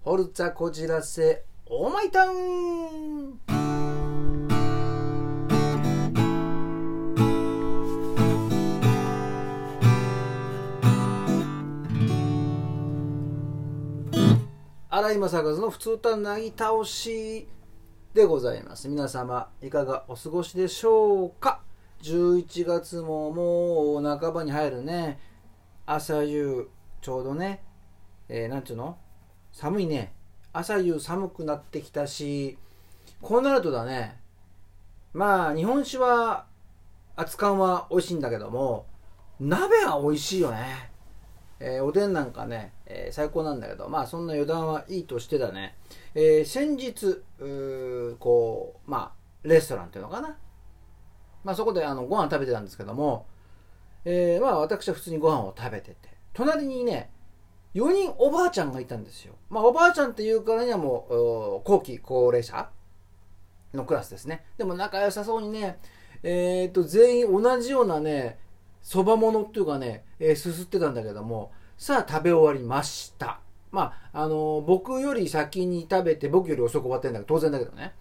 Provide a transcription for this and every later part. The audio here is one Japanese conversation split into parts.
ホルツァこじらせオーマイタウン。荒井正和の普通たなぎ倒しでございます。皆様いかがお過ごしでしょうか？11月ももう半ばに入るね。朝夕ちょうどね、えー、なんていうの？寒いね。朝夕寒くなってきたしこうなるとだね。まあ日本酒は熱燗は美味しいんだけども鍋は美味しいよね。えー、おでんなんかね、えー、最高なんだけど、まあそんな余談はいいとしてだね、えー、先日、こう、まあ、レストランっていうのかな。まあそこであのご飯食べてたんですけども、えまあ私は普通にご飯を食べてて、隣にね、4人おばあちゃんがいたんですよ。まあおばあちゃんっていうからにはもう、後期高齢者のクラスですね。でも仲良さそうにね、えっ、と、全員同じようなね、そばものっていうかね、えー、すすってたんだけども、さあ食べ終わりました。まあ、あのー、僕より先に食べて、僕より遅く終わってんだけど、当然だけどね。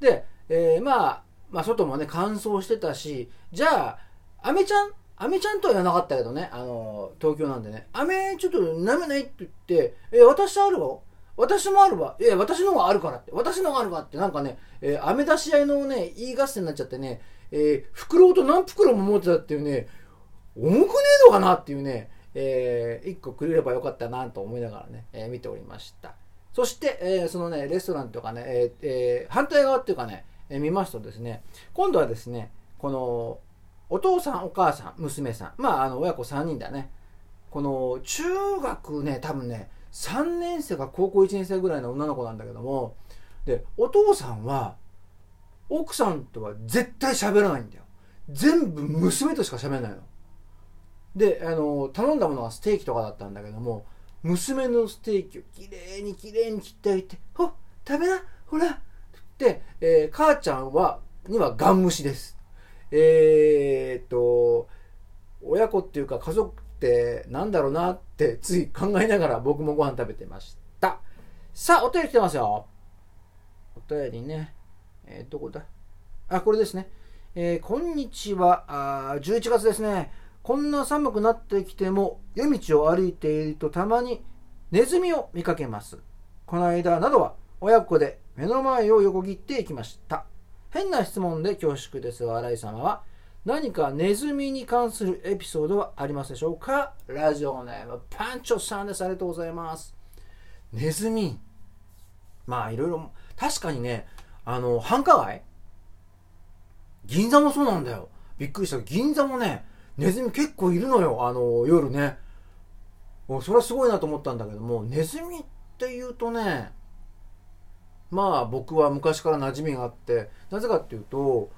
で、えー、まあ、まあ、外もね、乾燥してたし、じゃあ、アメちゃん、アメちゃんとは言わなかったけどね、あの東京なんでね、アメちょっと舐めないって言って、え私あるわ？私もあるわ。いや、私の方があるからって。私の方があるわって。なんかね、えー、飴出し合いのね、言い合戦になっちゃってね、えー、袋と何袋も持ってたっていうね、重くねえのかなっていうね、えー、1個くれればよかったなと思いながらね、えー、見ておりました。そして、えー、そのね、レストランとかね、えーえー、反対側っていうかね、えー、見ますとですね、今度はですね、この、お父さん、お母さん、娘さん、まあ、あの、親子3人だね。この、中学ね、多分ね、3年生か高校1年生ぐらいの女の子なんだけども、で、お父さんは、奥さんとは絶対喋らないんだよ。全部娘としか喋らないの。であの頼んだものがステーキとかだったんだけども娘のステーキをきれいにきれいに切ってあげて「ほっ食べなほら」で、えー、母ちゃんはにはガン虫ですえー、っと親子っていうか家族ってなんだろうなってつい考えながら僕もご飯食べてました。さあお便り来てますよ。お便りね。えー、どこだ。あこれですね。えー、こんにちは。あ11月ですね。こんな寒くなってきても夜道を歩いているとたまにネズミを見かけます。この間などは親子で目の前を横切っていきました。変な質問で恐縮ですが、新井様は何かネズミに関するエピソードはありますでしょうか？ラジオネームパンチョさんです。ありがとうございます。ネズミ。まあいろいろ、確かにね、あの、繁華街？銀座もそうなんだよ。びっくりした。銀座もね、ネズミ結構いるのよ、あの、夜ね。それはすごいなと思ったんだけども、ネズミって言うとね、まあ僕は昔から馴染みがあって、なぜかっていうと、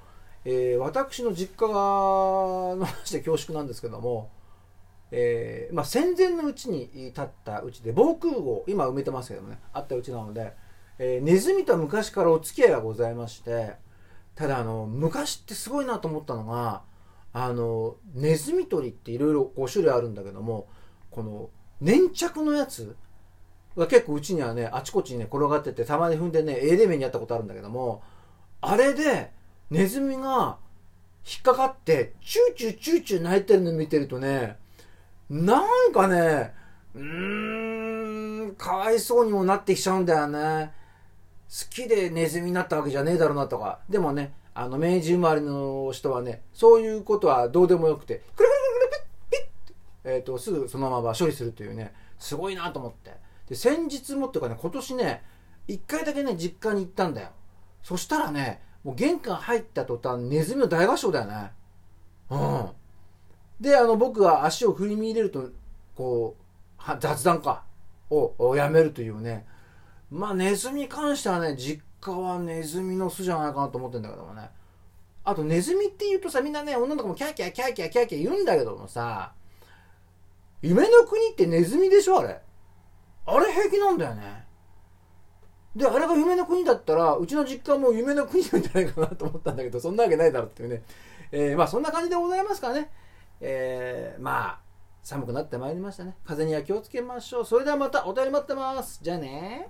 えー、私の実家がの話で恐縮なんですけども、えー、まあ、戦前のうちに建ったうちで防空壕今埋めてますけどねあったうちなので、えー、ネズミとは昔からお付き合いがございましてただあの昔ってすごいなと思ったのがあのネズミ捕りっていろいろ5種類あるんだけどもこの粘着のやつ結構うちにはねあちこちにね転がっててたまに踏んでねえれえ目にあったことあるんだけどもあれでネズミが引っかかってチューチューチューチュー鳴いてるの見てるとねなんかねうーんかわいそうにもなってきちゃうんだよね。好きでネズミになったわけじゃねえだろうなとか。でもねあの明治生まれの人はねそういうことはどうでもよくてクルクルクルピッピッえーと、すぐそのまま処理するというねすごいなと思って。で先日もっていうかね今年ね1回だけね実家に行ったんだよそしたらねもう玄関入った途端ネズミの大合唱だよねうんであの僕が足を振り見入れるとこう雑談かをやめるというねまあネズミに関してはね実家はネズミの巣じゃないかなと思ってんだけどもね。あとネズミって言うとさ、みんなね、女の子もキャーキャーキャーキャーキャーキャー言うんだけどもさ、夢の国ってネズミでしょあれ。あれ平気なんだよね。で、あれが夢の国だったら、うちの実家も夢の国なんじゃないかなと思ったんだけど、そんなわけないだろうっていうね。えー、まあそんな感じでございますからね。えー、まあ、寒くなってまいりましたね。風には気をつけましょう。それではまたお便り待ってます。じゃあね